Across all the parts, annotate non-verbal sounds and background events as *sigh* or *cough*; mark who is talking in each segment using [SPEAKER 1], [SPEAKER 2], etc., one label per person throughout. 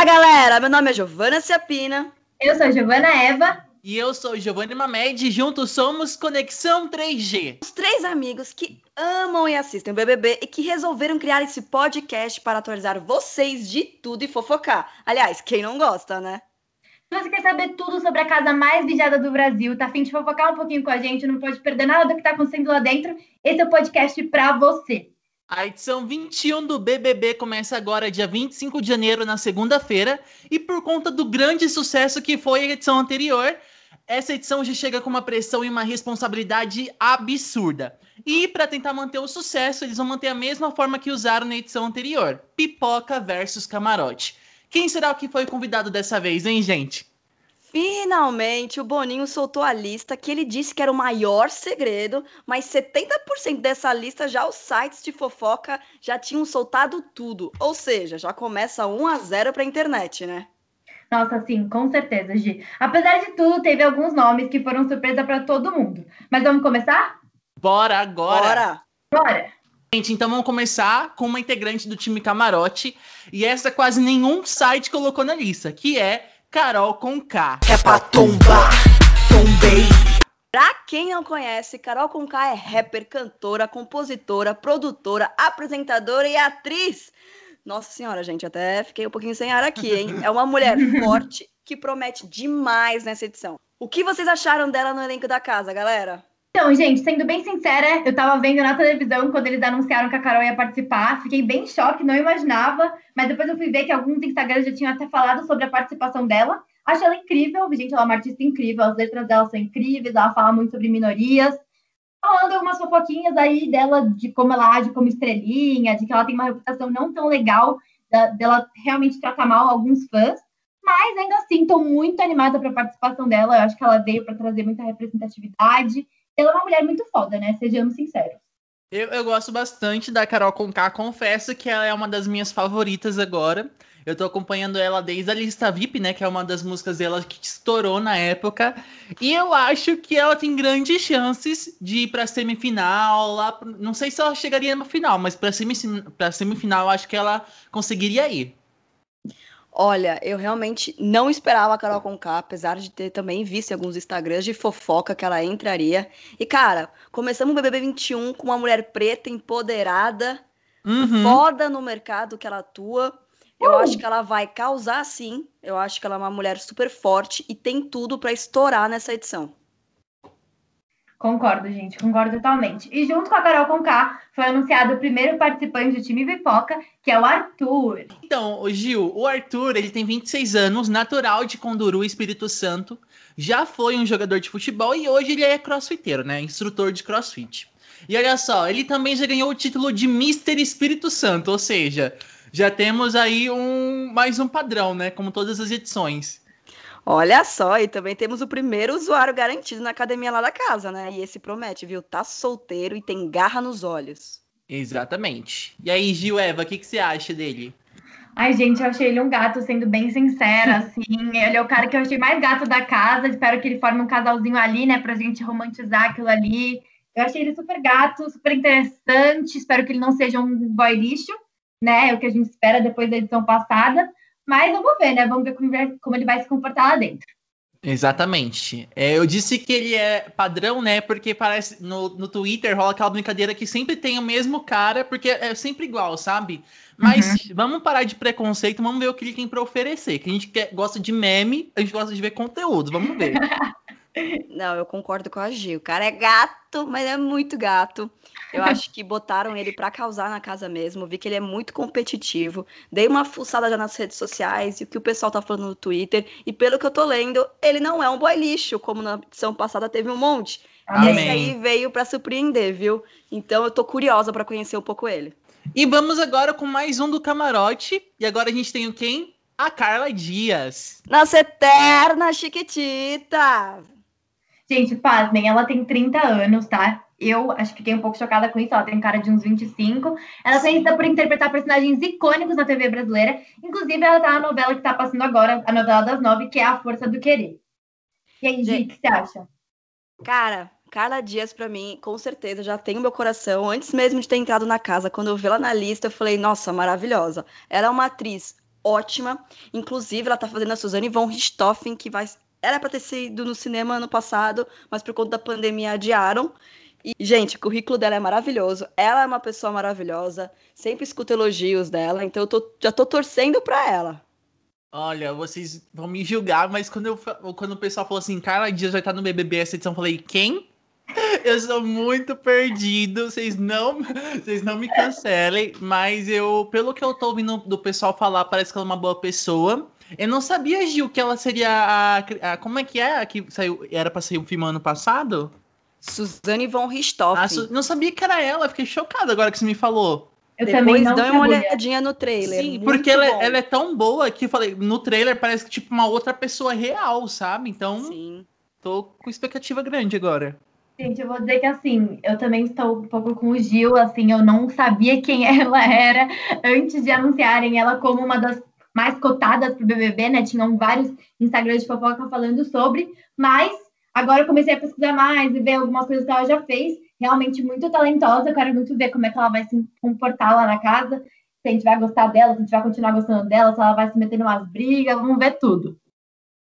[SPEAKER 1] Olá, galera! Meu nome é Giovana Ciapina.
[SPEAKER 2] Eu sou a Giovana Eva.
[SPEAKER 3] E eu sou Giovanni Mamed e juntos somos Conexão 3G.
[SPEAKER 1] Os três amigos que amam e assistem o BBB e que resolveram criar esse podcast para atualizar vocês de tudo e fofocar. Aliás, quem não gosta, né?
[SPEAKER 2] Se você quer saber tudo sobre a casa mais vigiada do Brasil, tá afim de fofocar um pouquinho com a gente, não pode perder nada do que tá acontecendo lá dentro, esse é o podcast pra você.
[SPEAKER 3] A edição 21 do BBB começa agora, dia 25 de janeiro, na segunda-feira. E por conta do grande sucesso que foi a edição anterior, essa edição já chega com uma pressão e uma responsabilidade absurda. E para tentar manter o sucesso, eles vão manter a mesma forma que usaram na edição anterior: pipoca versus camarote. Quem será o que foi convidado dessa vez, hein, gente?
[SPEAKER 1] Finalmente, o Boninho soltou a lista que ele disse que era o maior segredo, mas 70% dessa lista já os sites de fofoca já tinham soltado tudo. Ou seja, já começa 1 a 0 para a internet, né?
[SPEAKER 2] Nossa, sim, com certeza, Gi. Apesar de tudo, teve alguns nomes que foram surpresa para todo mundo. Mas vamos começar?
[SPEAKER 3] Bora agora!
[SPEAKER 1] Bora!
[SPEAKER 2] Bora!
[SPEAKER 3] Gente, então vamos começar com uma integrante do time Camarote. E essa quase nenhum site colocou na lista, que é Carol com K.
[SPEAKER 4] É pra tombar, tombei.
[SPEAKER 1] Pra quem não conhece, Carol Conká é rapper, cantora, compositora, produtora, apresentadora e atriz. Nossa senhora, gente, até fiquei um pouquinho sem ar aqui, hein? *laughs* É uma mulher forte que promete demais nessa edição. O que vocês acharam dela no elenco da casa, galera?
[SPEAKER 2] Então, gente, sendo bem sincera, eu tava vendo na televisão quando eles anunciaram que a Carol ia participar. Fiquei bem em choque, não imaginava. Mas depois eu fui ver que alguns Instagrams já tinham até falado sobre a participação dela. Acho ela incrível, gente, ela é uma artista incrível. As letras dela são incríveis, ela fala muito sobre minorias. Falando algumas fofoquinhas aí dela, de como ela age como estrelinha, de que ela tem uma reputação não tão legal, dela realmente tratar mal alguns fãs. Mas ainda assim, estou muito animada para a participação dela. Eu acho que ela veio para trazer muita representatividade ela é uma mulher muito foda, né? Sejamos sinceros.
[SPEAKER 3] Eu, eu gosto bastante da Carol Conká, confesso que ela é uma das minhas favoritas agora. Eu tô acompanhando ela desde a lista VIP, né? Que é uma das músicas dela que estourou na época. E eu acho que ela tem grandes chances de ir pra semifinal. Lá, não sei se ela chegaria na final, mas pra, semifinal, pra semifinal acho que ela conseguiria ir.
[SPEAKER 1] Olha, eu realmente não esperava a Carol Conká, apesar de ter também visto alguns Instagrams de fofoca que ela entraria. E, cara, começamos o BBB 21 com uma mulher preta, empoderada, uhum. foda no mercado que ela atua. Eu uh! acho que ela vai causar sim. Eu acho que ela é uma mulher super forte e tem tudo para estourar nessa edição.
[SPEAKER 2] Concordo, gente, concordo totalmente. E junto com a Carol Conká, foi anunciado o primeiro participante do time Pipoca, que é o Arthur.
[SPEAKER 3] Então, Gil, o Arthur, ele tem 26 anos, natural de Conduru, Espírito Santo, já foi um jogador de futebol e hoje ele é crossfiteiro, né? Instrutor de crossfit. E olha só, ele também já ganhou o título de Mister Espírito Santo, ou seja, já temos aí um mais um padrão, né? Como todas as edições.
[SPEAKER 1] Olha só, e também temos o primeiro usuário garantido na academia lá da casa, né? E esse promete, viu? Tá solteiro e tem garra nos olhos.
[SPEAKER 3] Exatamente. E aí, Gil Eva, o que, que você acha dele?
[SPEAKER 2] Ai, gente, eu achei ele um gato, sendo bem sincera, assim. Ele é o cara que eu achei mais gato da casa. Espero que ele forme um casalzinho ali, né? Pra gente romantizar aquilo ali. Eu achei ele super gato, super interessante. Espero que ele não seja um boy lixo, né? É o que a gente espera depois da edição passada. Mas vamos ver, né? Vamos ver como, ele vai se comportar lá dentro.
[SPEAKER 3] Exatamente. É, eu disse que ele é padrão, né? Porque parece no, no Twitter rola aquela brincadeira que sempre tem o mesmo cara, porque é sempre igual, sabe? Mas uhum. vamos parar de preconceito, vamos ver o que ele tem para oferecer. Que a gente quer, gosta de meme, a gente gosta de ver conteúdo, vamos ver. *laughs*
[SPEAKER 1] Não, eu concordo com a Gil. O cara é gato, mas é muito gato. Eu acho que botaram ele para causar na casa mesmo. Vi que ele é muito competitivo. Dei uma fuçada já nas redes sociais e o que o pessoal tá falando no Twitter. E pelo que eu tô lendo, ele não é um boy lixo, como na edição passada teve um monte. Amém. E esse aí veio para surpreender, viu? Então eu tô curiosa para conhecer um pouco ele.
[SPEAKER 3] E vamos agora com mais um do camarote. E agora a gente tem o quem? A Carla Dias.
[SPEAKER 1] Nossa eterna Chiquitita.
[SPEAKER 2] Gente, pasmem, ela tem 30 anos, tá? Eu acho que fiquei um pouco chocada com isso. Ela tem cara de uns 25. Ela é conhecida por interpretar personagens icônicos na TV brasileira. Inclusive, ela tá na novela que tá passando agora, a novela das nove, que é A Força do Querer. E aí, Gi, o que você acha?
[SPEAKER 1] Cara, Carla Dias, para mim, com certeza, já tem o meu coração. Antes mesmo de ter entrado na casa, quando eu vi ela na lista, eu falei, nossa, maravilhosa. Ela é uma atriz ótima. Inclusive, ela tá fazendo a Suzane von Richthofen, que vai. Era para ter sido no cinema ano passado, mas por conta da pandemia adiaram. E, gente, o currículo dela é maravilhoso. Ela é uma pessoa maravilhosa. Sempre escuto elogios dela, então eu tô, já tô torcendo pra ela.
[SPEAKER 3] Olha, vocês vão me julgar, mas quando, eu, quando o pessoal falou assim, Carla Dias vai estar no BBB essa edição, eu falei, quem? *laughs* Eu sou muito perdido, vocês não, vocês não me cancelem, mas eu, pelo que eu tô ouvindo do pessoal falar, parece que ela é uma boa pessoa. Eu não sabia, Gil, que ela seria a, a como é que é? A que saiu, era pra sair um filme ano passado?
[SPEAKER 1] Suzane von Richthofen.
[SPEAKER 3] Ah, Su- não sabia que era ela, fiquei chocado agora que você me falou.
[SPEAKER 2] Eu
[SPEAKER 1] Depois
[SPEAKER 2] também não
[SPEAKER 1] dá uma olhadinha no trailer.
[SPEAKER 3] Sim,
[SPEAKER 1] muito
[SPEAKER 3] porque ela,
[SPEAKER 1] bom.
[SPEAKER 3] ela é tão boa que eu falei, no trailer parece que tipo uma outra pessoa real, sabe? Então,
[SPEAKER 1] Sim.
[SPEAKER 3] tô com expectativa grande agora.
[SPEAKER 2] Gente, eu vou dizer que assim, eu também estou um pouco com o Gil, assim, eu não sabia quem *laughs* ela era antes de anunciarem ela como uma das mais cotadas pro BBB, né? Tinham vários Instagrams de fofoca falando sobre, mas agora eu comecei a pesquisar mais e ver algumas coisas que ela já fez. Realmente muito talentosa, eu quero muito ver como é que ela vai se comportar lá na casa, se a gente vai gostar dela, se a gente vai continuar gostando dela, se ela vai se meter em umas brigas, vamos ver tudo.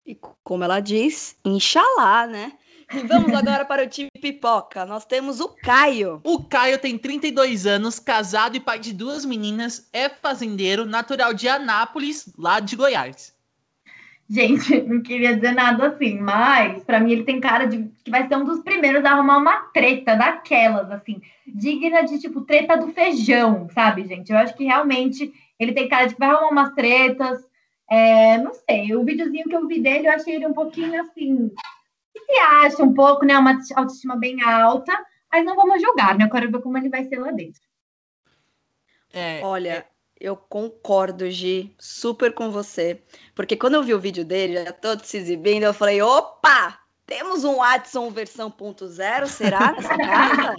[SPEAKER 1] E como ela diz, Inxalá, né? E vamos agora para o time pipoca. Nós temos o Caio.
[SPEAKER 3] O Caio tem 32 anos, casado e pai de duas meninas, é fazendeiro, natural de Anápolis, lá de Goiás.
[SPEAKER 2] Gente, *laughs* não queria dizer nada assim, mas pra mim ele tem cara de que vai ser um dos primeiros a arrumar uma treta daquelas, assim, digna de tipo treta do feijão, sabe, gente? Eu acho que realmente ele tem cara de que vai arrumar umas tretas. É, não sei, o videozinho que eu vi dele, eu achei ele um pouquinho assim. Se acha um pouco, né? Uma autoestima bem alta, mas não vamos julgar, né? Eu quero ver como ele vai ser lá dentro.
[SPEAKER 3] É,
[SPEAKER 1] Olha, eu concordo, Gi, super com você. Porque quando eu vi o vídeo dele, já todo se exibindo, eu falei, opa! Temos um Watson versão ponto zero, será, *laughs* nessa casa?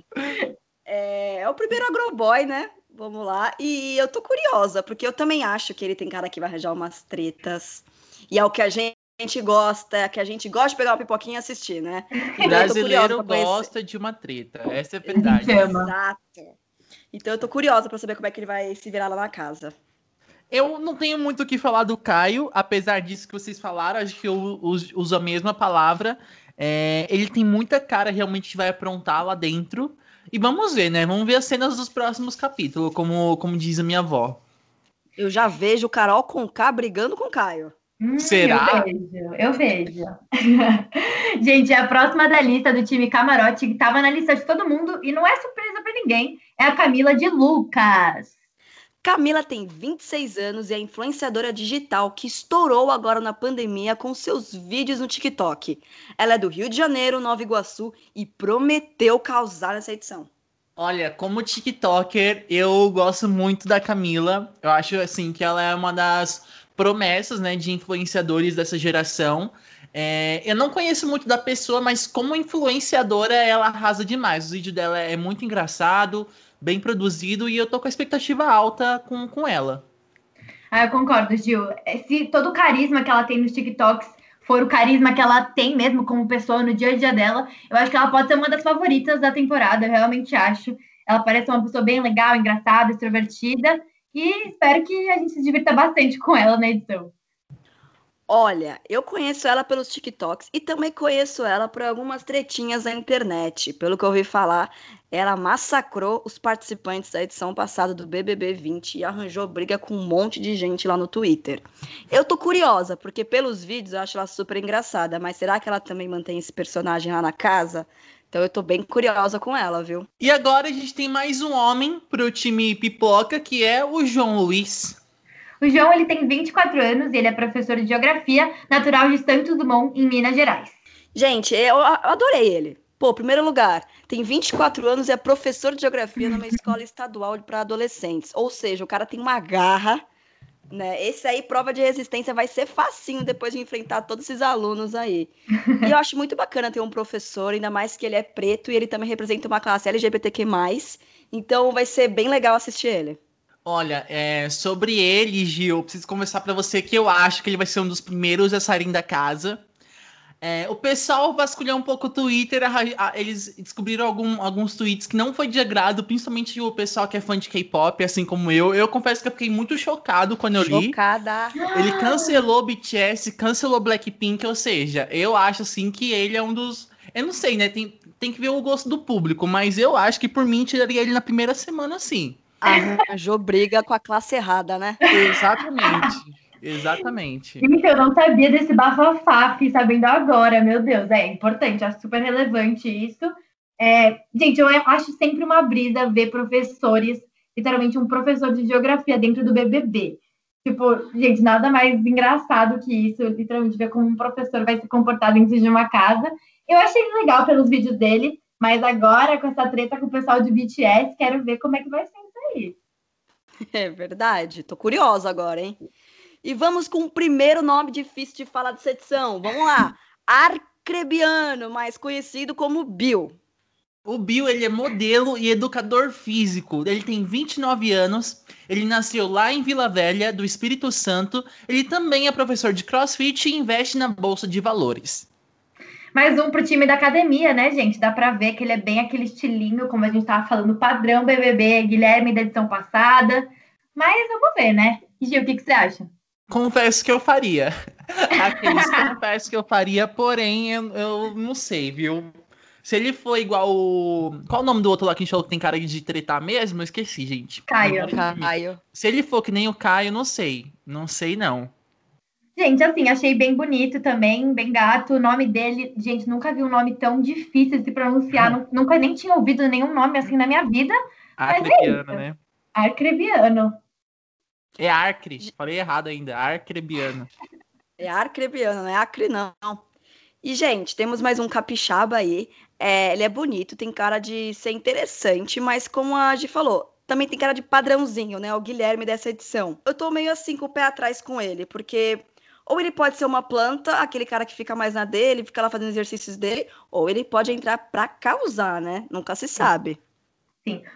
[SPEAKER 1] É, é o primeiro agroboy, né? Vamos lá. E eu tô curiosa, porque eu também acho que ele tem cara que vai arranjar umas tretas. E é o que a gente gosta, é que a gente gosta de pegar uma pipoquinha e assistir, né? *laughs* Então, tô curiosa
[SPEAKER 3] brasileiro gosta de uma treta, essa é a verdade.
[SPEAKER 1] Exato. Então eu tô curiosa pra saber como é que ele vai se virar lá na casa.
[SPEAKER 3] Eu não tenho muito o que falar do Caio, apesar disso que vocês falaram, acho que eu us- uso a mesma palavra. É, ele tem muita cara realmente que vai aprontar lá dentro. E vamos ver, né? Vamos ver as cenas dos próximos capítulos, como, como diz a minha avó.
[SPEAKER 1] Eu já vejo o Carol com K brigando com o Caio.
[SPEAKER 2] Hum,
[SPEAKER 3] Será?
[SPEAKER 2] Eu vejo, eu vejo. *laughs* Gente, a próxima da lista do time Camarote, que estava na lista de todo mundo, e não é surpresa para ninguém, é a Camila de Lucas.
[SPEAKER 1] Camila tem 26 anos e é influenciadora digital que estourou agora na pandemia com seus vídeos no TikTok. Ela é do Rio de Janeiro, Nova Iguaçu e prometeu causar nessa edição.
[SPEAKER 3] Olha, como TikToker, eu gosto muito da Camila. Eu acho assim que ela é uma das promessas, né, de influenciadores dessa geração. É, eu não conheço muito da pessoa, mas como influenciadora, ela arrasa demais. O vídeo dela é muito engraçado, bem produzido, e eu tô com a expectativa alta com, com ela.
[SPEAKER 2] Ah, eu concordo, Gil. Se todo o carisma que ela tem nos TikToks for o carisma que ela tem mesmo como pessoa no dia a dia dela, eu acho que ela pode ser uma das favoritas da temporada, eu realmente acho. Ela parece uma pessoa bem legal, engraçada, extrovertida, e espero que a gente se divirta bastante com ela na edição.
[SPEAKER 1] Olha, eu conheço ela pelos TikToks e também conheço ela por algumas tretinhas na internet. Pelo que eu ouvi falar, ela massacrou os participantes da edição passada do BBB 20 e arranjou briga com um monte de gente lá no Twitter. Eu tô curiosa, porque pelos vídeos eu acho ela super engraçada, mas será que ela também mantém esse personagem lá na casa? Então eu tô bem curiosa com ela, viu?
[SPEAKER 3] E agora a gente tem mais um homem pro time Pipoca, que é o João Luiz.
[SPEAKER 2] O João ele tem 24 anos e ele é professor de geografia, natural de Santos Dumont, em Minas Gerais.
[SPEAKER 1] Gente, eu, eu adorei ele. Pô, primeiro lugar, tem 24 anos e é professor de geografia numa *laughs* escola estadual para adolescentes. Ou seja, o cara tem uma garra, né? Esse aí, prova de resistência, vai ser facinho depois de enfrentar todos esses alunos aí. *laughs* E eu acho muito bacana ter um professor, ainda mais que ele é preto e ele também representa uma classe LGBTQ+. Então vai ser bem legal assistir ele.
[SPEAKER 3] Olha, é, sobre ele, Gil, eu preciso conversar pra você que eu acho que ele vai ser um dos primeiros a saírem da casa. É, o pessoal vasculhou um pouco o Twitter, a- a- eles descobriram algum- alguns tweets que não foi de agrado, principalmente o pessoal que é fã de K-pop, assim como eu. Eu confesso que eu fiquei muito chocado quando eu li.
[SPEAKER 1] Chocada.
[SPEAKER 3] Ele cancelou BTS, cancelou Blackpink, ou seja, eu acho assim que ele é um dos. Eu não sei, né? Tem, tem que ver o gosto do público, mas eu acho que por mim tiraria ele na primeira semana, sim. *laughs*
[SPEAKER 1] Arranjou briga com a classe errada, né?
[SPEAKER 3] Exatamente. Exatamente.
[SPEAKER 2] Gente, eu não sabia desse bafafá, fiquei sabendo agora, meu Deus, é importante, acho super relevante isso. É, gente, eu acho sempre uma brisa ver professores, literalmente um professor de geografia dentro do BBB. Tipo, gente, nada mais engraçado que isso, literalmente ver como um professor vai se comportar dentro de uma casa. Eu achei legal pelos vídeos dele, mas agora com essa treta com o pessoal de BTS, quero ver como é que vai ser isso aí.
[SPEAKER 1] É verdade. Tô curiosa agora, hein? E vamos com o primeiro nome difícil de falar dessa edição. Vamos lá. Arcrebiano, mais conhecido como Bill.
[SPEAKER 3] O Bill, ele é modelo e educador físico. Ele tem 29 anos. Ele nasceu lá em Vila Velha, do Espírito Santo. Ele também é professor de crossfit e investe na bolsa de valores.
[SPEAKER 2] Mais um pro time da academia, né, gente? Dá pra ver que ele é bem aquele estilinho, como a gente tava falando, padrão BBB, Guilherme da edição passada. Mas vamos ver, né? Gil, o que, que você acha?
[SPEAKER 3] Confesso que eu faria. *laughs* Aqueles confesso que eu faria, porém, eu, eu não sei, viu? Se ele for igual o. Qual o nome do outro lá que a gente falou que tem cara de tretar mesmo? Eu esqueci, gente.
[SPEAKER 2] Caio.
[SPEAKER 1] Caio.
[SPEAKER 3] Se ele for que nem o Caio, não sei. Não sei, não.
[SPEAKER 2] Gente, assim, achei bem bonito também, bem gato. O nome dele, gente, nunca vi um nome tão difícil de se pronunciar. nu- Nunca nem tinha ouvido nenhum nome assim na minha vida. Mas é
[SPEAKER 3] Arcrebiano,
[SPEAKER 2] isso.
[SPEAKER 3] né?
[SPEAKER 2] Arcrebiano.
[SPEAKER 3] É Arcre. Falei errado ainda. Arcrebiano.
[SPEAKER 1] É Arcrebiano, não é Acre, não. E, gente, temos mais um capixaba aí. É, ele é bonito, tem cara de ser interessante, mas como a Gi falou, também tem cara de padrãozinho, né? O Guilherme dessa edição. Eu tô meio assim com o pé atrás com ele, porque ou ele pode ser uma planta, aquele cara que fica mais na dele, fica lá fazendo exercícios dele, ou ele pode entrar pra causar, né? Nunca se sabe.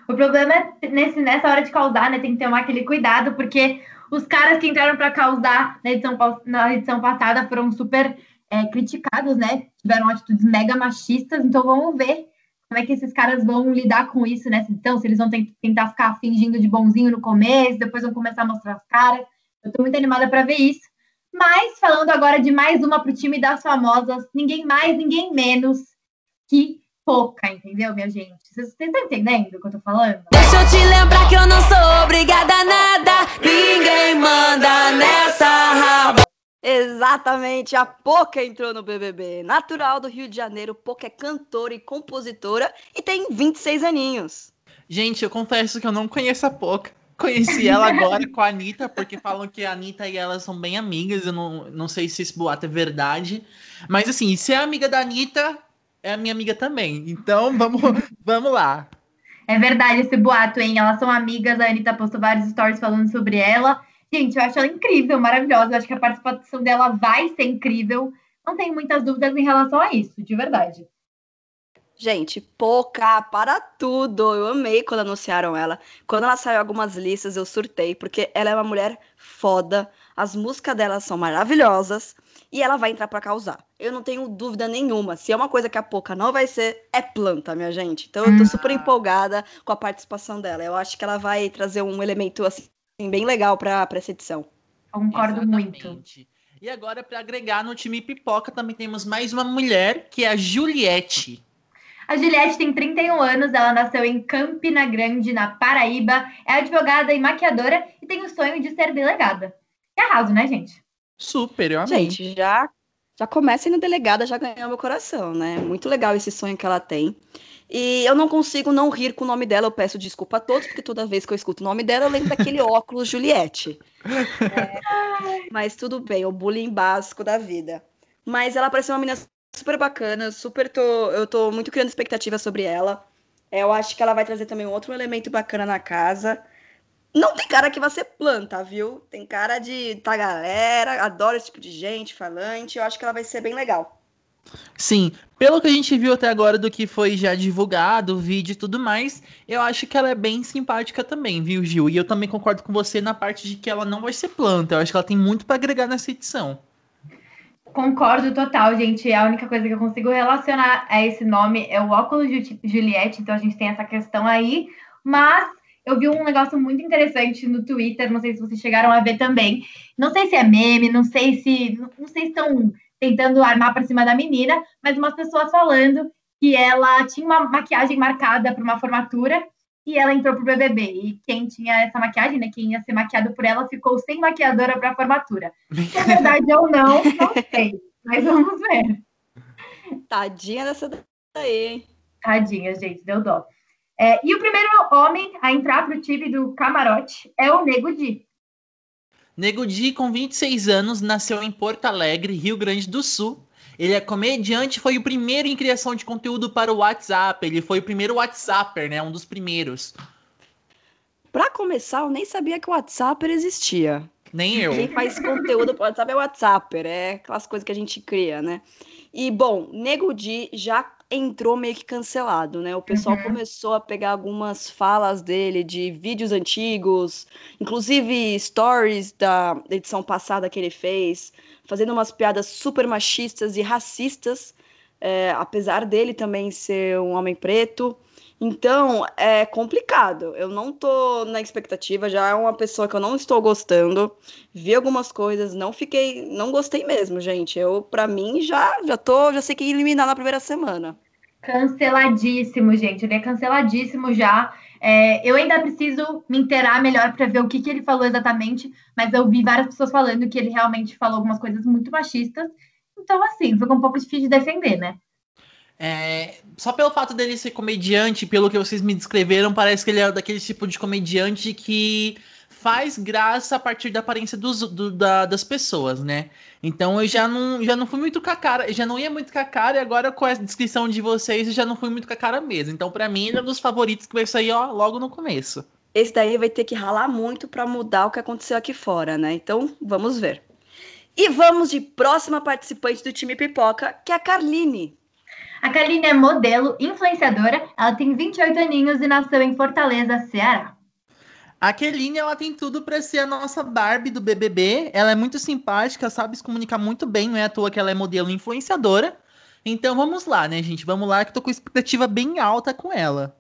[SPEAKER 2] O problema é nesse, nessa hora de causar, né? Tem que tomar aquele cuidado, porque os caras que entraram para causar na edição, na edição passada foram super é, criticados, né? Tiveram atitudes mega machistas, então vamos ver como é que esses caras vão lidar com isso nessa edição, se eles vão ten- tentar ficar fingindo de bonzinho no começo, depois vão começar a mostrar as caras. Eu tô muito animada para ver isso. Mas falando agora de mais uma pro time das famosas, ninguém mais, ninguém menos que Poca, entendeu, minha gente? Vocês vocês estão entendendo o que eu tô falando?
[SPEAKER 5] Deixa eu te lembrar que eu não sou obrigada a nada. Ninguém manda nessa raba.
[SPEAKER 1] Exatamente, a Poca entrou no BBB. Natural do Rio de Janeiro, Poca é cantora e compositora e tem 26 aninhos.
[SPEAKER 3] Gente, eu confesso que eu não conheço a Poca. Conheci ela agora com a Anitta, porque falam que a Anitta e ela são bem amigas. Eu não, não sei se esse boato é verdade. Mas assim, se é amiga da Anitta, é a minha amiga também. Então *laughs* vamos, vamos lá.
[SPEAKER 2] É verdade esse boato, hein? Elas são amigas, a Anitta postou vários stories falando sobre ela. Gente, eu acho ela incrível, maravilhosa. Eu acho que a participação dela vai ser incrível. Não tenho muitas dúvidas em relação a isso, de verdade.
[SPEAKER 1] Gente, Poca, para tudo. Eu amei quando anunciaram ela. Quando ela saiu algumas listas, eu surtei, porque ela é uma mulher foda. As músicas dela são maravilhosas. E ela vai entrar pra causar. Eu não tenho dúvida nenhuma. Se é uma coisa que a Poca não vai ser, é planta, minha gente. Então eu tô super empolgada com a participação dela. Eu acho que ela vai trazer um elemento assim bem legal pra essa edição.
[SPEAKER 2] Concordo muito.
[SPEAKER 3] Exatamente. E agora, para agregar no time pipoca, também temos mais uma mulher, que é a Juliette.
[SPEAKER 2] A Juliette tem 31 anos, ela nasceu em Campina Grande, na Paraíba, é advogada e maquiadora e tem o sonho de ser delegada. Que arraso, né, gente?
[SPEAKER 3] Super, eu amei.
[SPEAKER 1] Gente, já, já começa indo delegada, já ganhou meu coração, né? Muito legal esse sonho que ela tem. E eu não consigo não rir com o nome dela, eu peço desculpa a todos, porque toda vez que eu escuto o nome dela, eu lembro daquele *laughs* óculos Juliette. É, mas tudo bem, o bullying básico da vida. Mas ela parece uma menina super bacana, super tô, eu tô muito criando expectativas sobre ela. É, Eu acho que ela vai trazer também um outro elemento bacana na casa. Não tem cara que vai ser planta, viu? Tem cara de tá galera, adora esse tipo de gente, falante. Eu acho que ela vai ser bem legal.
[SPEAKER 3] Sim, pelo que a gente viu até agora do que foi já divulgado, o vídeo e tudo mais, eu acho que ela é bem simpática também, viu, Gil? E eu também concordo com você na parte de que ela não vai ser planta. Eu acho que ela tem muito para agregar nessa edição.
[SPEAKER 2] Concordo total, gente. A única coisa que eu consigo relacionar a esse nome é o óculos de Juliette, então a gente tem essa questão aí. Mas eu vi um negócio muito interessante no Twitter, não sei se vocês chegaram a ver também. Não sei se é meme, não sei se não sei se estão tentando armar para cima da menina, mas umas pessoas falando que ela tinha uma maquiagem marcada para uma formatura e ela entrou pro BBB. E quem tinha essa maquiagem, né, quem ia ser maquiado por ela, ficou sem maquiadora para a formatura. Se é verdade ou não, não *laughs* sei. Mas vamos ver.
[SPEAKER 1] Tadinha dessa daí, hein?
[SPEAKER 2] Tadinha, gente, deu dó. É, e o primeiro homem a entrar pro time do camarote é o Nego Di.
[SPEAKER 3] Nego Di, com 26 anos, nasceu em Porto Alegre, Rio Grande do Sul, ele é comediante, foi o primeiro em criação de conteúdo para o WhatsApp. Ele foi o primeiro WhatsApper, né? Um dos primeiros.
[SPEAKER 1] Para começar, eu nem sabia que o WhatsApp existia.
[SPEAKER 3] Nem eu.
[SPEAKER 1] Quem faz conteúdo para o WhatsApp é o WhatsApper, é aquelas coisas que a gente cria, né? E, bom, Nego Di já entrou meio que cancelado, né? O pessoal uhum. começou a pegar algumas falas dele de vídeos antigos, inclusive stories da edição passada que ele fez, fazendo umas piadas super machistas e racistas, é, apesar dele também ser um homem preto. Então, é complicado. Eu não tô na expectativa, já é uma pessoa que eu não estou gostando. Vi algumas coisas, não fiquei, não gostei mesmo, gente. Eu para mim já já tô, já sei que eliminar na primeira semana.
[SPEAKER 2] Canceladíssimo, gente. Ele é canceladíssimo já. É, eu ainda preciso me inteirar melhor para ver o que, que ele falou exatamente, mas eu vi várias pessoas falando que ele realmente falou algumas coisas muito machistas. Então, assim, fica um pouco difícil de defender, né?
[SPEAKER 3] É, só pelo fato dele ser comediante, pelo que vocês me descreveram, parece que ele é daquele tipo de comediante que faz graça a partir da aparência dos, do, da, das pessoas, né? Então eu já não, já não fui muito com a cara, já não ia muito com a cara, e agora com a descrição de vocês eu já não fui muito com a cara mesmo. Então, para mim, ele é um dos favoritos que vai sair, ó, logo no começo.
[SPEAKER 1] Esse daí vai ter que ralar muito para mudar o que aconteceu aqui fora, né? Então, vamos ver. E vamos de próxima participante do time Pipoca, que é a Carline.
[SPEAKER 2] A Carline é modelo, influenciadora, ela tem 28 aninhos e nasceu em Fortaleza, Ceará.
[SPEAKER 3] A Keline, ela tem tudo para ser a nossa Barbie do BBB. Ela é muito simpática, sabe se comunicar muito bem, não é à toa que ela é modelo influenciadora. Então vamos lá, né, gente? Vamos lá que tô com expectativa bem alta com ela.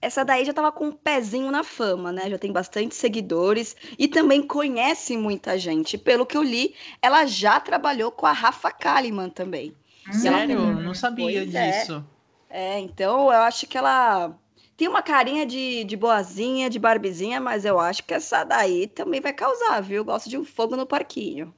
[SPEAKER 1] Essa daí já tava com um pezinho na fama, né? Já tem bastante seguidores e também conhece muita gente. Pelo que eu li, ela já trabalhou com a Rafa Kalimann também.
[SPEAKER 3] Sério? Não sabia pois é. disso.
[SPEAKER 1] É. é, então eu acho que ela tem uma carinha de, de boazinha, de barbizinha, mas eu acho que essa daí também vai causar, viu? Gosto de um fogo no parquinho.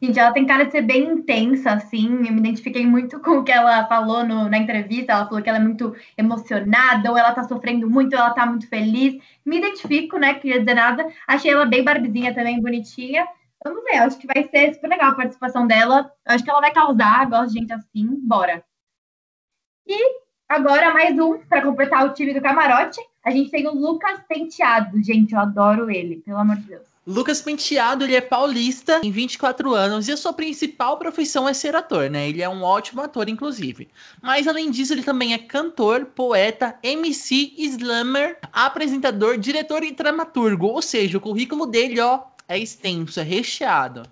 [SPEAKER 2] Gente, ela tem cara de ser bem intensa, assim. Eu me identifiquei muito com o que ela falou no, na entrevista. Ela falou que ela é muito emocionada, ou ela tá sofrendo muito, ou ela tá muito feliz. Me identifico, né? Queria dizer nada. Achei ela bem barbizinha também, bonitinha. Vamos ver, acho que vai ser super legal a participação dela. Acho que ela vai causar, gosto de gente assim, bora. E Agora, mais um para completar o time do camarote. A gente tem o Lucas Penteado. Gente, eu adoro ele, pelo amor de Deus.
[SPEAKER 3] Lucas Penteado, ele é paulista, tem 24 anos, e a sua principal profissão é ser ator, né? Ele é um ótimo ator, inclusive. Mas além disso, ele também é cantor, poeta, MC, slammer, apresentador, diretor e dramaturgo. Ou seja, o currículo dele, ó, é extenso, é recheado.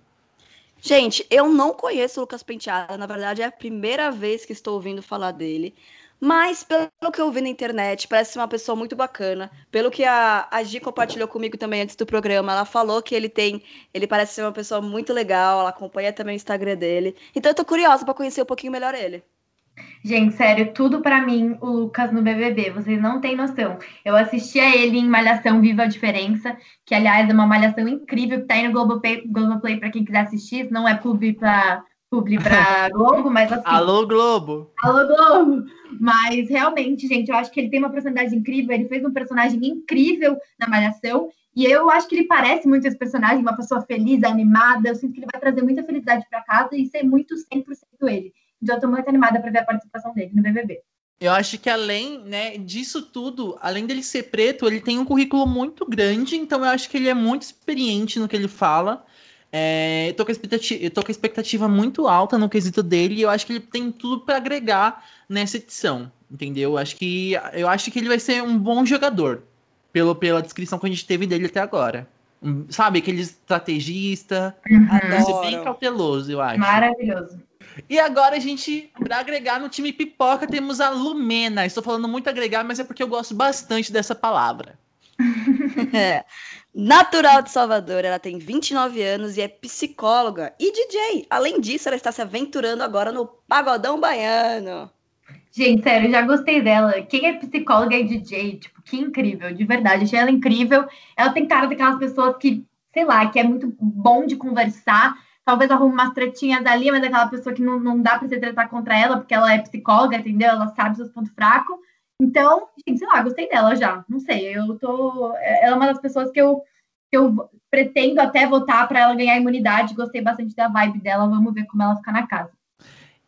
[SPEAKER 1] Gente, eu não conheço o Lucas Penteado, na verdade é a primeira vez que estou ouvindo falar dele. Mas, pelo que eu vi na internet, parece ser uma pessoa muito bacana. Pelo que a, a Gi compartilhou comigo também antes do programa, ela falou que ele tem. Ele parece ser uma pessoa muito legal, ela acompanha também o Instagram dele. Então eu tô curiosa para conhecer um pouquinho melhor ele.
[SPEAKER 2] Gente, sério, tudo para mim, o Lucas no BBB, vocês não têm noção. Eu assisti a ele em Malhação Viva a Diferença, que aliás é uma malhação incrível que tá aí no Globoplay, Globoplay para quem quiser assistir, não é pub para publi pra Globo, mas assim.
[SPEAKER 3] Alô, Globo!
[SPEAKER 2] Alô, Globo! Mas realmente, gente, eu acho que ele tem uma personalidade incrível, ele fez um personagem incrível na Malhação. E eu acho que ele parece muito esse personagem, uma pessoa feliz, animada. Eu sinto que ele vai trazer muita felicidade para casa e ser muito 100% ele. Então eu tô muito animada para ver a participação dele no BBB.
[SPEAKER 3] Eu acho que além, né, disso tudo, além dele ser preto, ele tem um currículo muito grande, então eu acho que ele é muito experiente no que ele fala. É, eu, tô com eu tô com a expectativa muito alta no quesito dele e eu acho que ele tem tudo para agregar nessa edição, entendeu? Eu acho que eu acho que ele vai ser um bom jogador, pelo, pela descrição que a gente teve dele até agora. um, sabe, aquele estrategista.
[SPEAKER 2] Uhum.
[SPEAKER 3] Vai ser bem cauteloso, eu acho.
[SPEAKER 2] Maravilhoso.
[SPEAKER 3] E agora a gente, pra agregar no time pipoca, temos a Lumena. Estou falando muito agregar, mas é porque eu gosto bastante dessa palavra. *laughs* *laughs*
[SPEAKER 1] Natural de Salvador, ela tem 29 anos e é psicóloga e DJ. Além disso, ela está se aventurando agora no pagodão baiano.
[SPEAKER 2] Gente, sério, já gostei dela. Quem é psicóloga e DJ, tipo, que incrível, de verdade. Achei ela incrível. Ela tem cara daquelas pessoas que, sei lá, que é muito bom de conversar. Talvez arrume umas tretinhas ali, mas é aquela pessoa que não, não dá pra você tratar contra ela, porque ela é psicóloga, entendeu? Ela sabe seus pontos fracos. Então, gente, sei lá, gostei dela já. Não sei, eu tô. Ela é uma das pessoas que eu, que eu pretendo até votar pra ela ganhar imunidade. Gostei bastante da vibe dela. Vamos ver como ela fica na casa.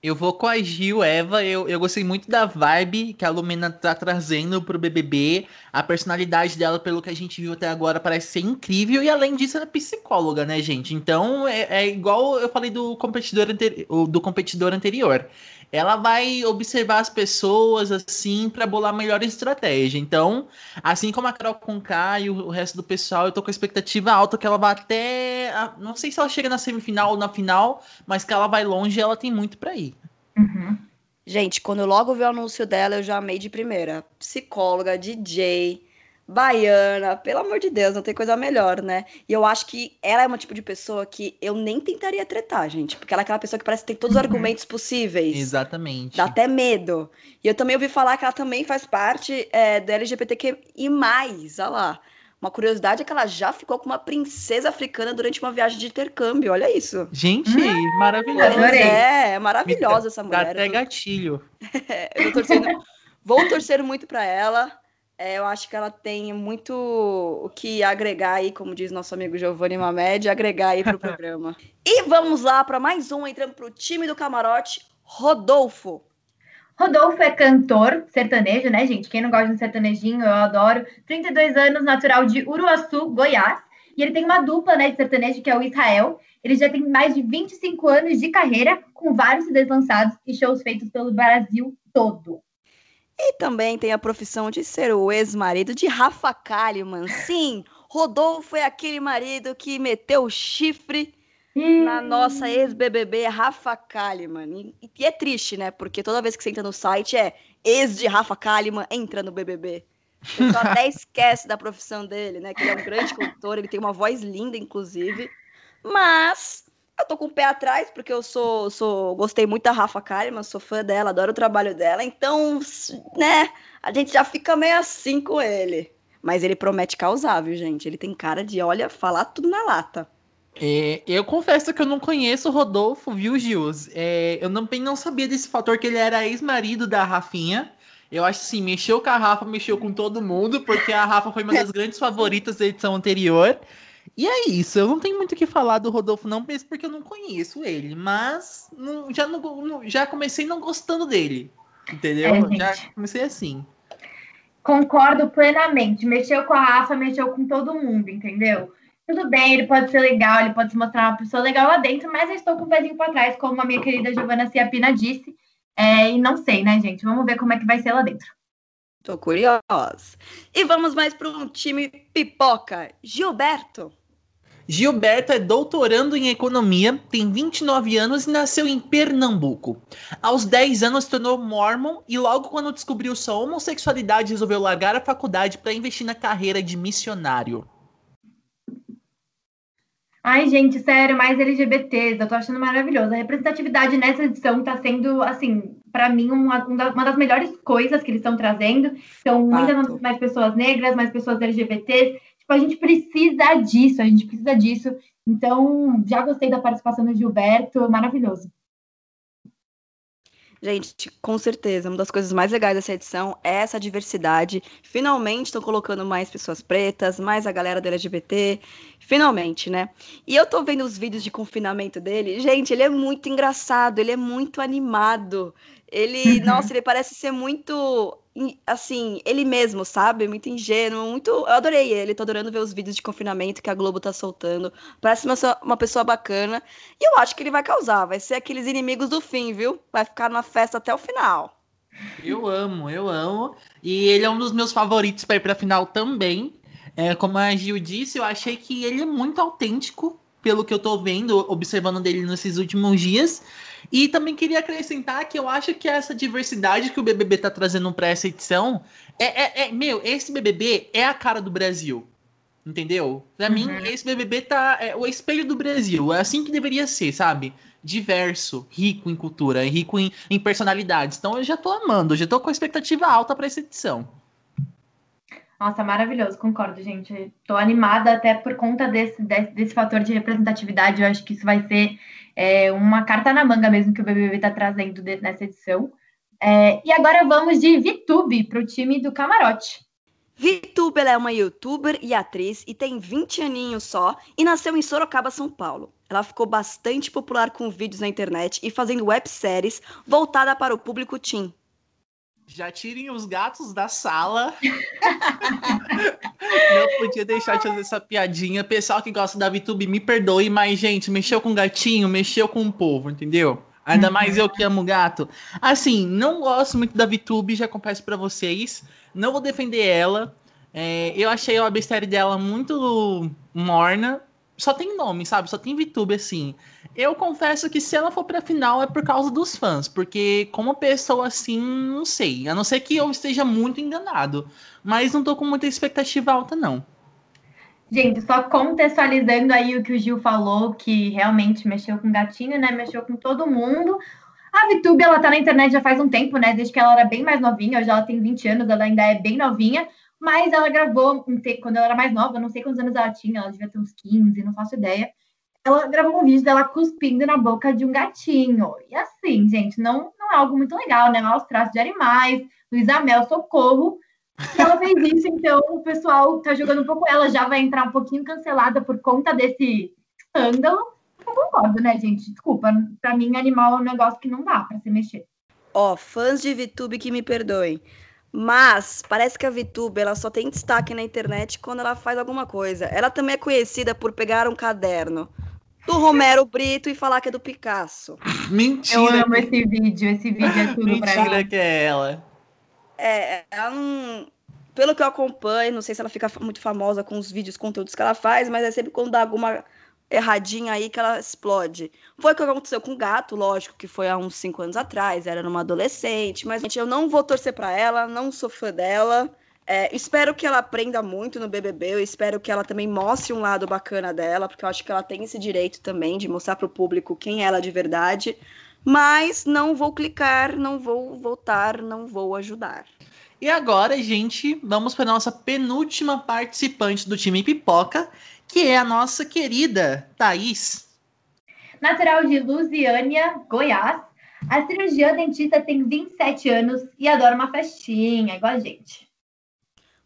[SPEAKER 3] Eu vou com a Gil, Eva. Eu, eu gostei muito da vibe que a Lumena tá trazendo pro BBB. A personalidade dela, pelo que a gente viu até agora, parece ser incrível. E além disso, ela é psicóloga, né, gente? Então é, é igual eu falei do competidor, anteri do competidor anterior. Ela vai observar as pessoas assim pra bolar a melhor estratégia. Então, assim como a Carol Conká e o resto do pessoal, eu tô com a expectativa alta que ela vai até. a- Não sei se ela chega na semifinal ou na final, mas que ela vai longe ela tem muito pra ir.
[SPEAKER 2] Uhum.
[SPEAKER 1] Gente, quando eu logo vi o anúncio dela, eu já amei de primeira. Psicóloga, DJ, baiana, pelo amor de Deus, não tem coisa melhor, né? E eu acho que ela é uma tipo de pessoa que eu nem tentaria tretar, gente. Porque ela é aquela pessoa que parece que tem todos os
[SPEAKER 2] Uhum.
[SPEAKER 1] argumentos possíveis.
[SPEAKER 3] Exatamente.
[SPEAKER 1] Dá até medo. E eu também ouvi falar que ela também faz parte é, do LGBTQ e mais, olha lá. Uma curiosidade é que ela já ficou com uma princesa africana durante uma viagem de intercâmbio. Olha isso.
[SPEAKER 3] Gente,
[SPEAKER 2] Hum,
[SPEAKER 3] maravilhoso.
[SPEAKER 2] adorei.
[SPEAKER 1] É, é maravilhosa essa
[SPEAKER 3] Dá
[SPEAKER 1] mulher.
[SPEAKER 3] até
[SPEAKER 1] Eu tô-
[SPEAKER 3] gatilho. *laughs*
[SPEAKER 1] eu tô torcendo, vou torcer muito pra ela. É, eu acho que ela tem muito o que agregar aí, como diz nosso amigo Giovanni Mamed, agregar aí pro *laughs* programa. E vamos lá para mais um, entrando pro time do camarote, Rodolfo.
[SPEAKER 2] Rodolfo é cantor sertanejo, né, gente? Quem não gosta de um sertanejinho, eu adoro. 32 anos, natural de Uruaçu, Goiás. E ele tem uma dupla, né, de sertanejo, que é o Israel. Ele já tem mais de 25 anos de carreira, com vários CDs lançados e shows feitos pelo Brasil todo.
[SPEAKER 1] E também tem a profissão de ser o ex-marido de Rafa Kalimann. Sim, Rodolfo é aquele marido que meteu o chifre na nossa ex-BBB Rafa Kalimann. E, e é triste, né? Porque toda vez que você entra no site é ex de Rafa Kalimann entra no BBB. Pessoal até esquece da profissão dele, né? Que ele é um grande cantor, ele tem uma voz linda, inclusive. Mas eu tô com o pé atrás, porque eu sou, sou gostei muito da Rafa Kalimann, sou fã dela, adoro o trabalho dela. Então, né? A gente já fica meio assim com ele. Mas ele promete causar, viu, gente? Ele tem cara de, olha, falar tudo na lata.
[SPEAKER 3] É, eu confesso que eu não conheço o Rodolfo, viu, Gils? É, eu também não sabia desse fator que ele era ex-marido da Rafinha. Eu acho assim, mexeu com a Rafa, mexeu com todo mundo, porque a Rafa foi uma das *laughs* grandes favoritas da edição anterior. E é isso, eu não tenho muito o que falar do Rodolfo, não, mesmo porque eu não conheço ele. Mas não- já, não, já comecei não gostando dele. Entendeu?
[SPEAKER 2] É,
[SPEAKER 3] já comecei assim.
[SPEAKER 2] Concordo plenamente. Mexeu com a Rafa, mexeu com todo mundo, entendeu? Tudo bem, ele pode ser legal, ele pode se mostrar uma pessoa legal lá dentro, mas eu estou com o pezinho para trás, como a minha querida Giovana Ciapina disse. É, e não sei, né, gente? Vamos ver como é que vai ser lá dentro.
[SPEAKER 1] Tô curiosa. E vamos mais para um time pipoca. Gilberto.
[SPEAKER 3] Gilberto é doutorando em economia, tem 29 anos e nasceu em Pernambuco. Aos 10 anos se tornou mormon e logo quando descobriu sua homossexualidade resolveu largar a faculdade para investir na carreira de missionário.
[SPEAKER 2] Ai, gente, sério, mais LGBTs, eu tô achando maravilhoso. A representatividade nessa edição tá sendo, assim, para mim, uma, uma das melhores coisas que eles estão trazendo. São muitas mais pessoas negras, mais pessoas LGBTs. Tipo, a gente precisa disso, a gente precisa disso. Então, já gostei da participação do Gilberto, maravilhoso.
[SPEAKER 1] Gente, com certeza, uma das coisas mais legais dessa edição é essa diversidade. Finalmente estão colocando mais pessoas pretas, mais a galera do LGBT. Finalmente, né? E eu tô vendo os vídeos de confinamento dele. Gente, ele é muito engraçado, ele é muito animado. Ele,
[SPEAKER 2] Uhum.
[SPEAKER 1] nossa, ele parece ser muito, assim, ele mesmo, sabe? Muito ingênuo, muito. Eu adorei ele, tô adorando ver os vídeos de confinamento que a Globo tá soltando. Parece uma, uma pessoa bacana. E eu acho que ele vai causar, vai ser aqueles inimigos do fim, viu? Vai ficar na festa até o final.
[SPEAKER 3] Eu amo, eu amo. E ele é um dos meus favoritos para ir para final também. É, como a Gil disse, eu achei que ele é muito autêntico, pelo que eu tô vendo, observando dele nesses últimos dias. E também queria acrescentar que eu acho que essa diversidade que o BBB tá trazendo para essa edição é, é, é, meu, esse BBB é a cara do Brasil. Entendeu? Pra uhum. mim, esse BBB tá é o espelho do Brasil. É assim que deveria ser, sabe? Diverso, rico em cultura, rico em, em personalidades. Então eu já tô amando, já tô com a expectativa alta para essa edição.
[SPEAKER 2] Nossa, maravilhoso, concordo, gente. Tô animada até por conta desse, desse, desse fator de representatividade. Eu acho que isso vai ser é, uma carta na manga mesmo que o BBB tá trazendo de, nessa edição. É, e agora vamos de VTube para o time do Camarote.
[SPEAKER 1] VTube é uma youtuber e atriz e tem 20 aninhos só e nasceu em Sorocaba, São Paulo. Ela ficou bastante popular com vídeos na internet e fazendo webséries voltada para o público teen.
[SPEAKER 3] Já tirem os gatos da sala. *laughs* Não podia deixar de fazer essa piadinha. Pessoal que gosta da VTube, me perdoe, mas, gente, mexeu com gatinho, mexeu com o povo, entendeu? Ainda mais eu que amo gato. Assim, não gosto muito da VTube, já confesso para vocês. Não vou defender ela. É, eu achei a websérie dela muito morna. Só tem nome, sabe? Só tem VTube, assim. Eu confesso que se ela for pra final é por causa dos fãs. Porque como pessoa assim, não sei. A não ser que eu esteja muito enganado. Mas não tô com muita expectativa alta, não.
[SPEAKER 2] Gente, só contextualizando aí o que o Gil falou, que realmente mexeu com gatinho, né? Mexeu com todo mundo. A VTube, ela tá na internet já faz um tempo, né? Desde que ela era bem mais novinha, hoje ela tem 20 anos, ela ainda é bem novinha, mas ela gravou te... quando ela era mais nova, não sei quantos anos ela tinha, ela devia ter uns 15, não faço ideia. Ela gravou um vídeo dela cuspindo na boca de um gatinho. E assim, gente, não, não é algo muito legal, né? Maus traços de animais, Luísa Mel, socorro. E ela fez isso, então o pessoal tá jogando um pouco. Ela já vai entrar um pouquinho cancelada por conta desse escândalo eu concordo, né, gente? Desculpa, pra mim, animal é um negócio que não dá pra se mexer.
[SPEAKER 1] Ó, fãs de VTube que me perdoem. Mas parece que a VTube ela só tem destaque na internet quando ela faz alguma coisa. Ela também é conhecida por pegar um caderno do *laughs* Romero Brito e falar que é do Picasso.
[SPEAKER 3] Mentira.
[SPEAKER 2] Eu amo esse vídeo, esse vídeo é tudo
[SPEAKER 3] Mentira
[SPEAKER 2] pra
[SPEAKER 3] mim. que é ela.
[SPEAKER 1] É, ela não. Pelo que eu acompanho, não sei se ela fica muito famosa com os vídeos, conteúdos que ela faz, mas é sempre quando dá alguma erradinha aí que ela explode. Foi o que aconteceu com o gato, lógico, que foi há uns cinco anos atrás, era numa adolescente, mas gente, eu não vou torcer para ela, não sou fã dela. É, espero que ela aprenda muito no BBB, eu espero que ela também mostre um lado bacana dela, porque eu acho que ela tem esse direito também de mostrar para o público quem é ela de verdade. Mas não vou clicar, não vou votar, não vou ajudar.
[SPEAKER 3] E agora, gente, vamos para nossa penúltima participante do time Pipoca, que é a nossa querida Thaís.
[SPEAKER 2] Natural de Lusiânia, Goiás, a cirurgiã dentista tem 27 anos e adora uma festinha, igual a gente.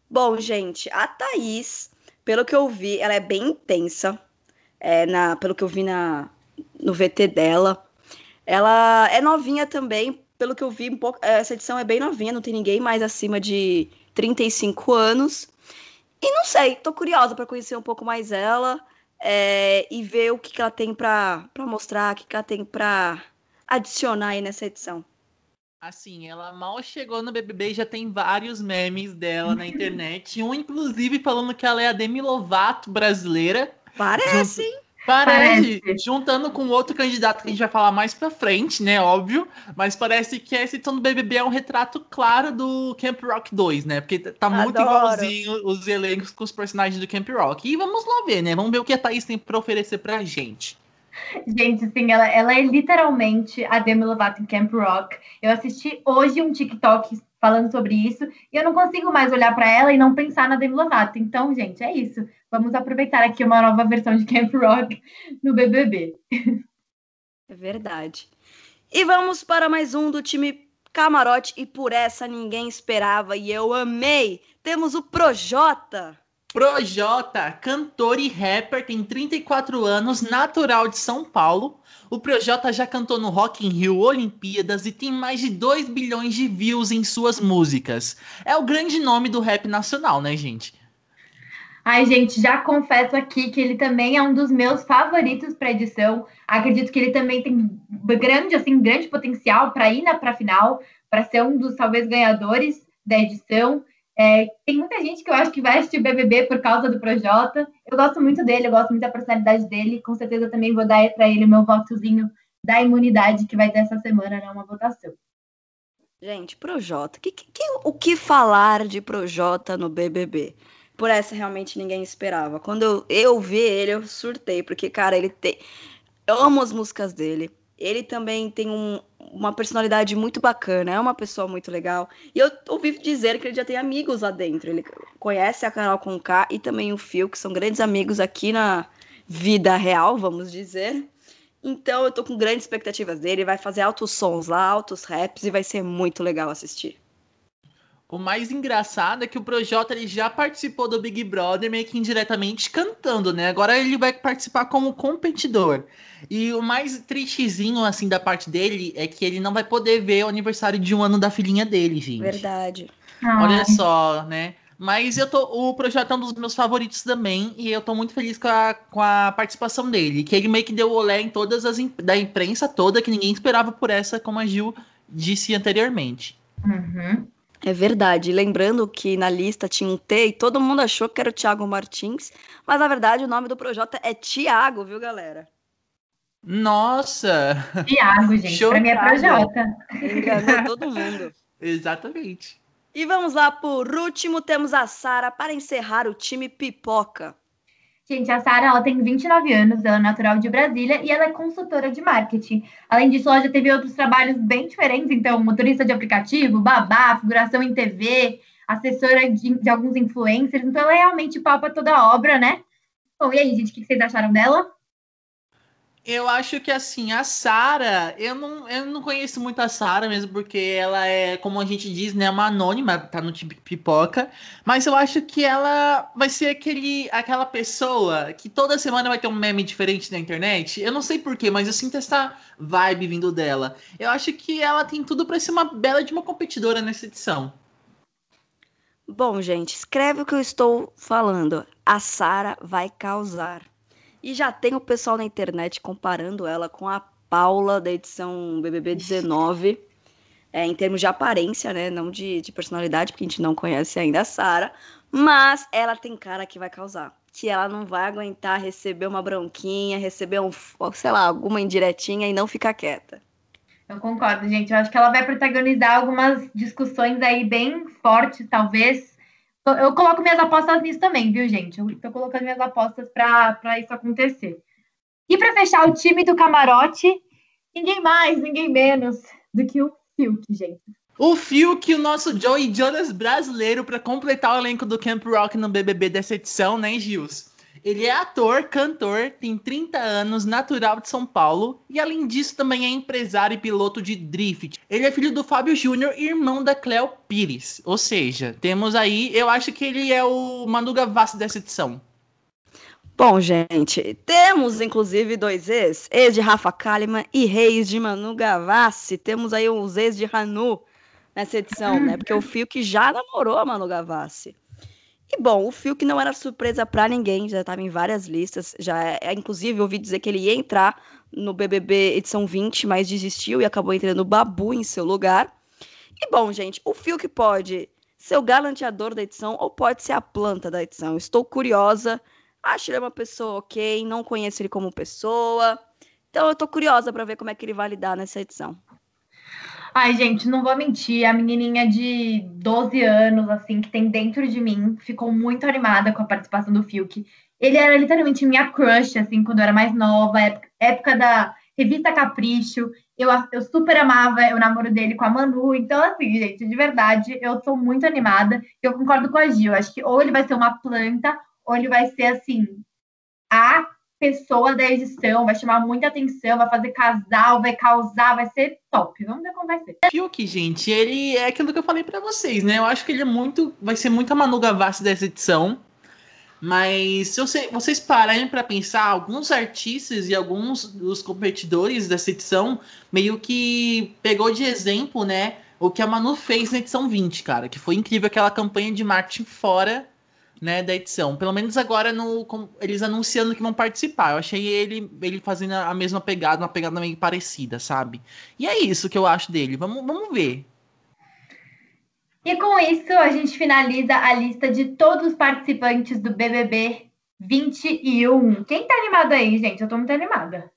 [SPEAKER 1] Bom, gente, a Thaís, pelo que eu vi, ela é bem intensa. É, na, pelo que eu vi na, no VT dela. Ela é novinha também, pelo que eu vi, um pouco, essa edição é bem novinha, não tem ninguém mais acima de 35 anos. E não sei, tô curiosa para conhecer um pouco mais ela é, e ver o que, que ela tem para mostrar, o que, que ela tem para adicionar aí nessa edição.
[SPEAKER 3] Assim, ela mal chegou no BBB e já tem vários memes dela na internet. Um, inclusive, falando que ela é a Demi Lovato brasileira.
[SPEAKER 1] Parece, hein?
[SPEAKER 3] Parece, parece, juntando com outro candidato que a gente vai falar mais pra frente, né? Óbvio. Mas parece que essa edição do BBB é um retrato claro do Camp Rock 2, né? Porque tá muito
[SPEAKER 1] Adoro.
[SPEAKER 3] igualzinho os elencos com os personagens do Camp Rock. E vamos lá ver, né? Vamos ver o que a Thaís tem pra oferecer pra gente.
[SPEAKER 2] Gente, sim, ela, ela é literalmente a Demi Lovato em Camp Rock. Eu assisti hoje um TikTok falando sobre isso e eu não consigo mais olhar para ela e não pensar na Demi Lovato. Então, gente, é isso. Vamos aproveitar aqui uma nova versão de Camp Rock no BBB.
[SPEAKER 1] É verdade. E vamos para mais um do time Camarote e por essa ninguém esperava e eu amei. Temos o Projota.
[SPEAKER 3] Projota, cantor e rapper, tem 34 anos, natural de São Paulo. O Projota já cantou no Rock in Rio, Olimpíadas e tem mais de 2 bilhões de views em suas músicas. É o grande nome do rap nacional, né, gente?
[SPEAKER 2] Ai, gente, já confesso aqui que ele também é um dos meus favoritos para edição. Acredito que ele também tem grande, assim, grande potencial para ir para final, para ser um dos talvez ganhadores da edição. É, tem muita gente que eu acho que vai assistir o BBB por causa do Projota. Eu gosto muito dele, eu gosto muito da personalidade dele. Com certeza também vou dar para ele o meu votozinho da imunidade que vai ter essa semana, né? Uma votação.
[SPEAKER 1] Gente, Projota, que, que, o que falar de Projota no BBB? Por essa realmente ninguém esperava. Quando eu, eu vi ele, eu surtei, porque, cara, ele tem. Eu amo as músicas dele. Ele também tem um, uma personalidade muito bacana, é uma pessoa muito legal. E eu ouvi dizer que ele já tem amigos lá dentro. Ele conhece a Carol Conká e também o Phil, que são grandes amigos aqui na vida real, vamos dizer. Então eu tô com grandes expectativas dele. Vai fazer altos sons lá, altos raps e vai ser muito legal assistir.
[SPEAKER 3] O mais engraçado é que o Projota ele já participou do Big Brother meio que indiretamente cantando, né? Agora ele vai participar como competidor. E o mais tristezinho, assim, da parte dele é que ele não vai poder ver o aniversário de um ano da filhinha dele, gente.
[SPEAKER 1] Verdade.
[SPEAKER 3] Olha só, né? Mas eu tô, o projeto é um dos meus favoritos também, e eu tô muito feliz com a, com a participação dele. Que ele meio que deu olé em todas as da imprensa toda, que ninguém esperava por essa, como a Gil disse anteriormente.
[SPEAKER 2] Uhum.
[SPEAKER 1] É verdade. Lembrando que na lista tinha um T e todo mundo achou que era o Thiago Martins, mas na verdade o nome do Projota é Tiago, viu, galera?
[SPEAKER 3] Nossa!
[SPEAKER 2] Tiago, gente. Pra mim é Projota.
[SPEAKER 1] Enganou todo mundo. *laughs*
[SPEAKER 3] Exatamente.
[SPEAKER 1] E vamos lá, por último, temos a Sara para encerrar o time Pipoca.
[SPEAKER 2] Gente, a Sara ela tem 29 anos, ela é natural de Brasília e ela é consultora de marketing. Além disso, ela já teve outros trabalhos bem diferentes, então, motorista de aplicativo, babá, figuração em TV, assessora de, de alguns influencers. Então, ela realmente palpa toda a obra, né? Bom, e aí, gente, o que vocês acharam dela?
[SPEAKER 3] Eu acho que assim, a Sara, eu não, eu não conheço muito a Sara mesmo, porque ela é, como a gente diz, né, uma anônima, tá no tipo pipoca. Mas eu acho que ela vai ser aquele, aquela pessoa que toda semana vai ter um meme diferente na internet. Eu não sei porquê, mas eu sinto essa vibe vindo dela. Eu acho que ela tem tudo para ser uma bela de uma competidora nessa edição.
[SPEAKER 1] Bom, gente, escreve o que eu estou falando. A Sara vai causar. E já tem o pessoal na internet comparando ela com a Paula da edição BBB 19, é, em termos de aparência, né? Não de, de personalidade, porque a gente não conhece ainda a Sara. Mas ela tem cara que vai causar. Que ela não vai aguentar receber uma bronquinha, receber um, sei lá, alguma indiretinha e não ficar quieta.
[SPEAKER 2] Eu concordo, gente. Eu acho que ela vai protagonizar algumas discussões aí bem fortes, talvez, eu coloco minhas apostas nisso também, viu, gente? Eu tô colocando minhas apostas para isso acontecer. E para fechar o time do camarote, ninguém mais, ninguém menos do que o Fiuk, gente.
[SPEAKER 3] O Fiuk, o nosso Joey Jonas brasileiro, para completar o elenco do Camp Rock no BBB dessa edição, né, Gils? Ele é ator, cantor, tem 30 anos, natural de São Paulo e além disso também é empresário e piloto de drift. Ele é filho do Fábio Júnior e irmão da Cleo Pires. Ou seja, temos aí, eu acho que ele é o Manu Gavassi dessa edição.
[SPEAKER 1] Bom, gente, temos inclusive dois ex, ex de Rafa Kalimann e reis de Manu Gavassi. Temos aí os ex de Hanu nessa edição, né? Porque o Fio que já namorou a Manu Gavassi. E bom, o Fiuk não era surpresa para ninguém, já estava em várias listas, já é, é, inclusive ouvi dizer que ele ia entrar no BBB edição 20, mas desistiu e acabou entrando o Babu em seu lugar. E bom, gente, o Fiuk pode ser o galanteador da edição ou pode ser a planta da edição. Estou curiosa, acho ele uma pessoa ok, não conheço ele como pessoa. Então eu tô curiosa para ver como é que ele vai lidar nessa edição.
[SPEAKER 2] Ai, gente, não vou mentir, a menininha de 12 anos, assim, que tem dentro de mim, ficou muito animada com a participação do Fiuk. Ele era literalmente minha crush, assim, quando eu era mais nova, época, época da revista Capricho. Eu, eu super amava o namoro dele com a Manu. Então, assim, gente, de verdade, eu sou muito animada. Eu concordo com a Gil. Acho que ou ele vai ser uma planta, ou ele vai ser, assim, a pessoa da edição, vai chamar muita atenção, vai fazer casal, vai causar, vai ser top. Vamos ver como vai ser.
[SPEAKER 3] Fiuk, gente, ele é aquilo que eu falei para vocês, né? Eu acho que ele é muito. Vai ser muito a Manu Gavassi dessa edição. Mas se você, vocês pararem para pensar, alguns artistas e alguns dos competidores dessa edição meio que pegou de exemplo, né? O que a Manu fez na edição 20, cara, que foi incrível aquela campanha de marketing fora né, da edição. Pelo menos agora no, com, eles anunciando que vão participar. Eu achei ele, ele fazendo a mesma pegada, uma pegada meio parecida, sabe? E é isso que eu acho dele. Vamos, vamos ver.
[SPEAKER 2] E com isso, a gente finaliza a lista de todos os participantes do BBB 21. Quem tá animado aí, gente? Eu tô muito animada.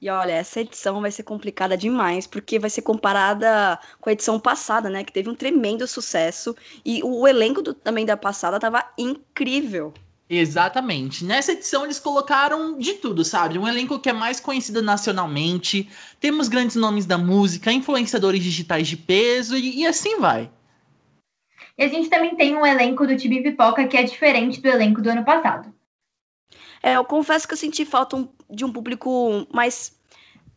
[SPEAKER 1] E olha, essa edição vai ser complicada demais, porque vai ser comparada com a edição passada, né? Que teve um tremendo sucesso. E o elenco do- também da passada tava incrível.
[SPEAKER 3] Exatamente. Nessa edição eles colocaram de tudo, sabe? Um elenco que é mais conhecido nacionalmente. Temos grandes nomes da música, influenciadores digitais de peso e, e assim vai.
[SPEAKER 2] E a gente também tem um elenco do Time Pipoca que é diferente do elenco do ano passado.
[SPEAKER 1] É, eu confesso que eu senti falta um- de um público mais.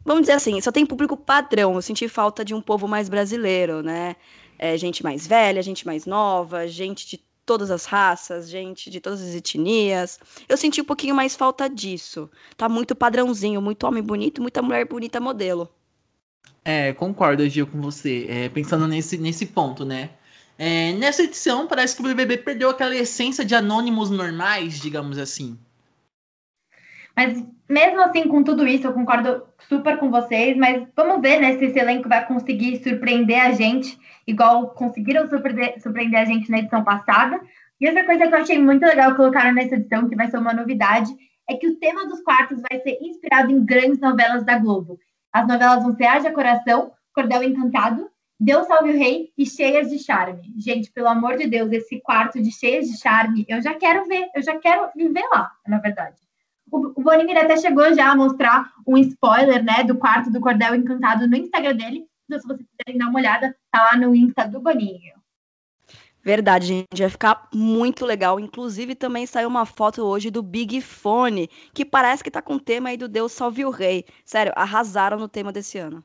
[SPEAKER 1] Vamos dizer assim, só tem público padrão. Eu senti falta de um povo mais brasileiro, né? É, gente mais velha, gente mais nova, gente de todas as raças, gente de todas as etnias. Eu senti um pouquinho mais falta disso. Tá muito padrãozinho, muito homem bonito, muita mulher bonita modelo.
[SPEAKER 3] É, concordo, Gil, com você. É, pensando nesse, nesse ponto, né? É, nessa edição, parece que o BBB perdeu aquela essência de anônimos normais, digamos assim.
[SPEAKER 2] Mas mesmo assim, com tudo isso, eu concordo super com vocês, mas vamos ver né, se esse elenco vai conseguir surpreender a gente, igual conseguiram surpreender, surpreender a gente na edição passada. E outra coisa que eu achei muito legal que colocaram nessa edição, que vai ser uma novidade, é que o tema dos quartos vai ser inspirado em grandes novelas da Globo. As novelas vão ser Haja Coração, Cordel Encantado, Deus Salve o Rei e Cheias de Charme. Gente, pelo amor de Deus, esse quarto de Cheias de Charme, eu já quero ver, eu já quero viver lá, na verdade. O, Boninho ele até chegou já a mostrar um spoiler, né, do quarto do Cordel Encantado no Instagram dele. Então, se vocês quiserem dar uma olhada, tá lá no Insta do Boninho.
[SPEAKER 1] Verdade, gente, vai ficar muito legal. Inclusive, também saiu uma foto hoje do Big Fone, que parece que tá com o tema aí do Deus Salve o Rei. Sério, arrasaram no tema desse ano.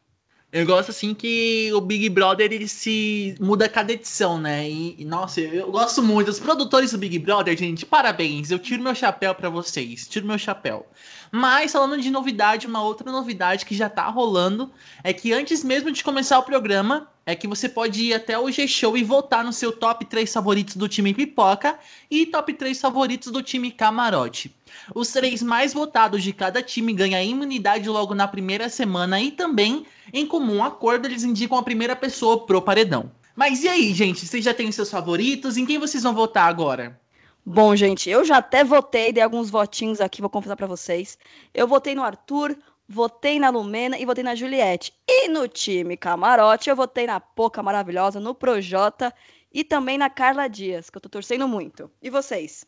[SPEAKER 3] Eu gosto assim que o Big Brother ele se muda a cada edição, né? E, e, nossa, eu, gosto muito. Os produtores do Big Brother, gente, parabéns. Eu tiro meu chapéu pra vocês. Tiro meu chapéu. Mas falando de novidade, uma outra novidade que já tá rolando é que antes mesmo de começar o programa, é que você pode ir até o G-Show e votar no seu top 3 favoritos do time Pipoca e top 3 favoritos do time Camarote. Os três mais votados de cada time ganham imunidade logo na primeira semana e também, em comum acordo, eles indicam a primeira pessoa pro paredão. Mas e aí, gente? Vocês já têm seus favoritos? Em quem vocês vão votar agora?
[SPEAKER 1] Bom, gente, eu já até votei, dei alguns votinhos aqui, vou confessar pra vocês. Eu votei no Arthur, votei na Lumena e votei na Juliette. E no time Camarote, eu votei na Poca Maravilhosa, no Projota e também na Carla Dias, que eu tô torcendo muito. E vocês?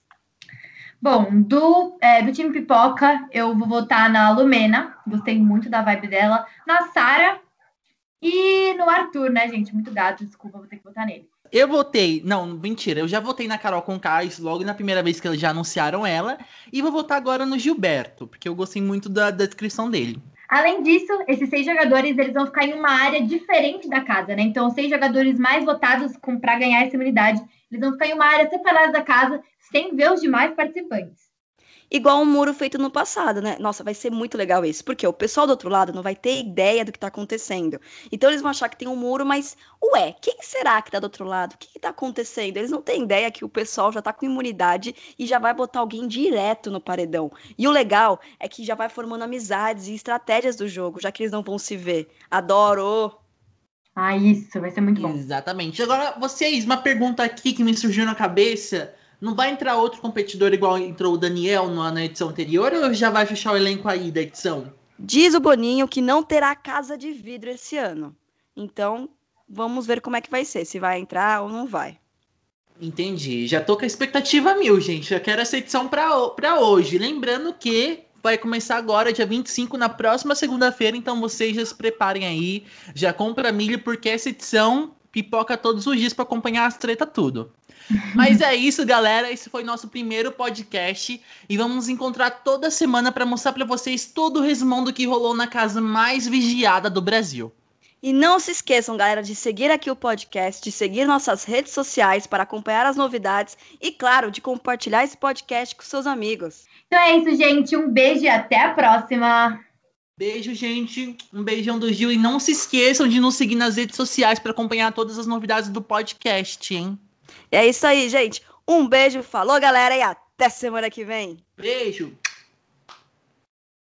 [SPEAKER 2] Bom, do, é, do time Pipoca, eu vou votar na Lumena. Gostei muito da vibe dela. Na Sara e no Arthur, né, gente? Muito gato, desculpa, vou ter que votar nele.
[SPEAKER 3] Eu votei. Não, mentira. Eu já votei na Carol Conká, logo na primeira vez que eles já anunciaram ela. E vou votar agora no Gilberto, porque eu gostei muito da, da descrição dele.
[SPEAKER 2] Além disso, esses seis jogadores eles vão ficar em uma área diferente da casa, né? Então, os seis jogadores mais votados para ganhar essa imunidade, eles vão ficar em uma área separada da casa, sem ver os demais participantes.
[SPEAKER 1] Igual um muro feito no passado, né? Nossa, vai ser muito legal isso, porque o pessoal do outro lado não vai ter ideia do que tá acontecendo. Então eles vão achar que tem um muro, mas, ué, quem será que tá do outro lado? O que, que tá acontecendo? Eles não têm ideia que o pessoal já tá com imunidade e já vai botar alguém direto no paredão. E o legal é que já vai formando amizades e estratégias do jogo, já que eles não vão se ver. Adoro!
[SPEAKER 2] Ah, isso, vai ser muito bom.
[SPEAKER 3] Exatamente. Agora, vocês, uma pergunta aqui que me surgiu na cabeça. Não vai entrar outro competidor igual entrou o Daniel na, edição anterior ou já vai fechar o elenco aí da edição?
[SPEAKER 1] Diz o Boninho que não terá casa de vidro esse ano. Então, vamos ver como é que vai ser, se vai entrar ou não vai.
[SPEAKER 3] Entendi. Já tô com a expectativa mil, gente. Já quero essa edição pra hoje. Lembrando que vai começar agora, dia 25, na próxima segunda-feira. Então vocês já se preparem aí. Já compra milho, porque essa edição pipoca todos os dias pra acompanhar as treta tudo. Mas é isso, galera. Esse foi nosso primeiro podcast. E vamos nos encontrar toda semana pra mostrar pra vocês todo o resumão do que rolou na casa mais vigiada do Brasil.
[SPEAKER 1] E não se esqueçam, galera, de seguir aqui o podcast, de seguir nossas redes sociais para acompanhar as novidades e, claro, de compartilhar esse podcast com seus amigos.
[SPEAKER 2] Então é isso, gente. Um beijo e até a próxima.
[SPEAKER 3] Beijo, gente. Um beijão do Gil. E não se esqueçam de nos seguir nas redes sociais para acompanhar todas as novidades do podcast, hein?
[SPEAKER 1] É isso aí, gente. Um beijo, falou, galera, e até semana que vem.
[SPEAKER 3] Beijo.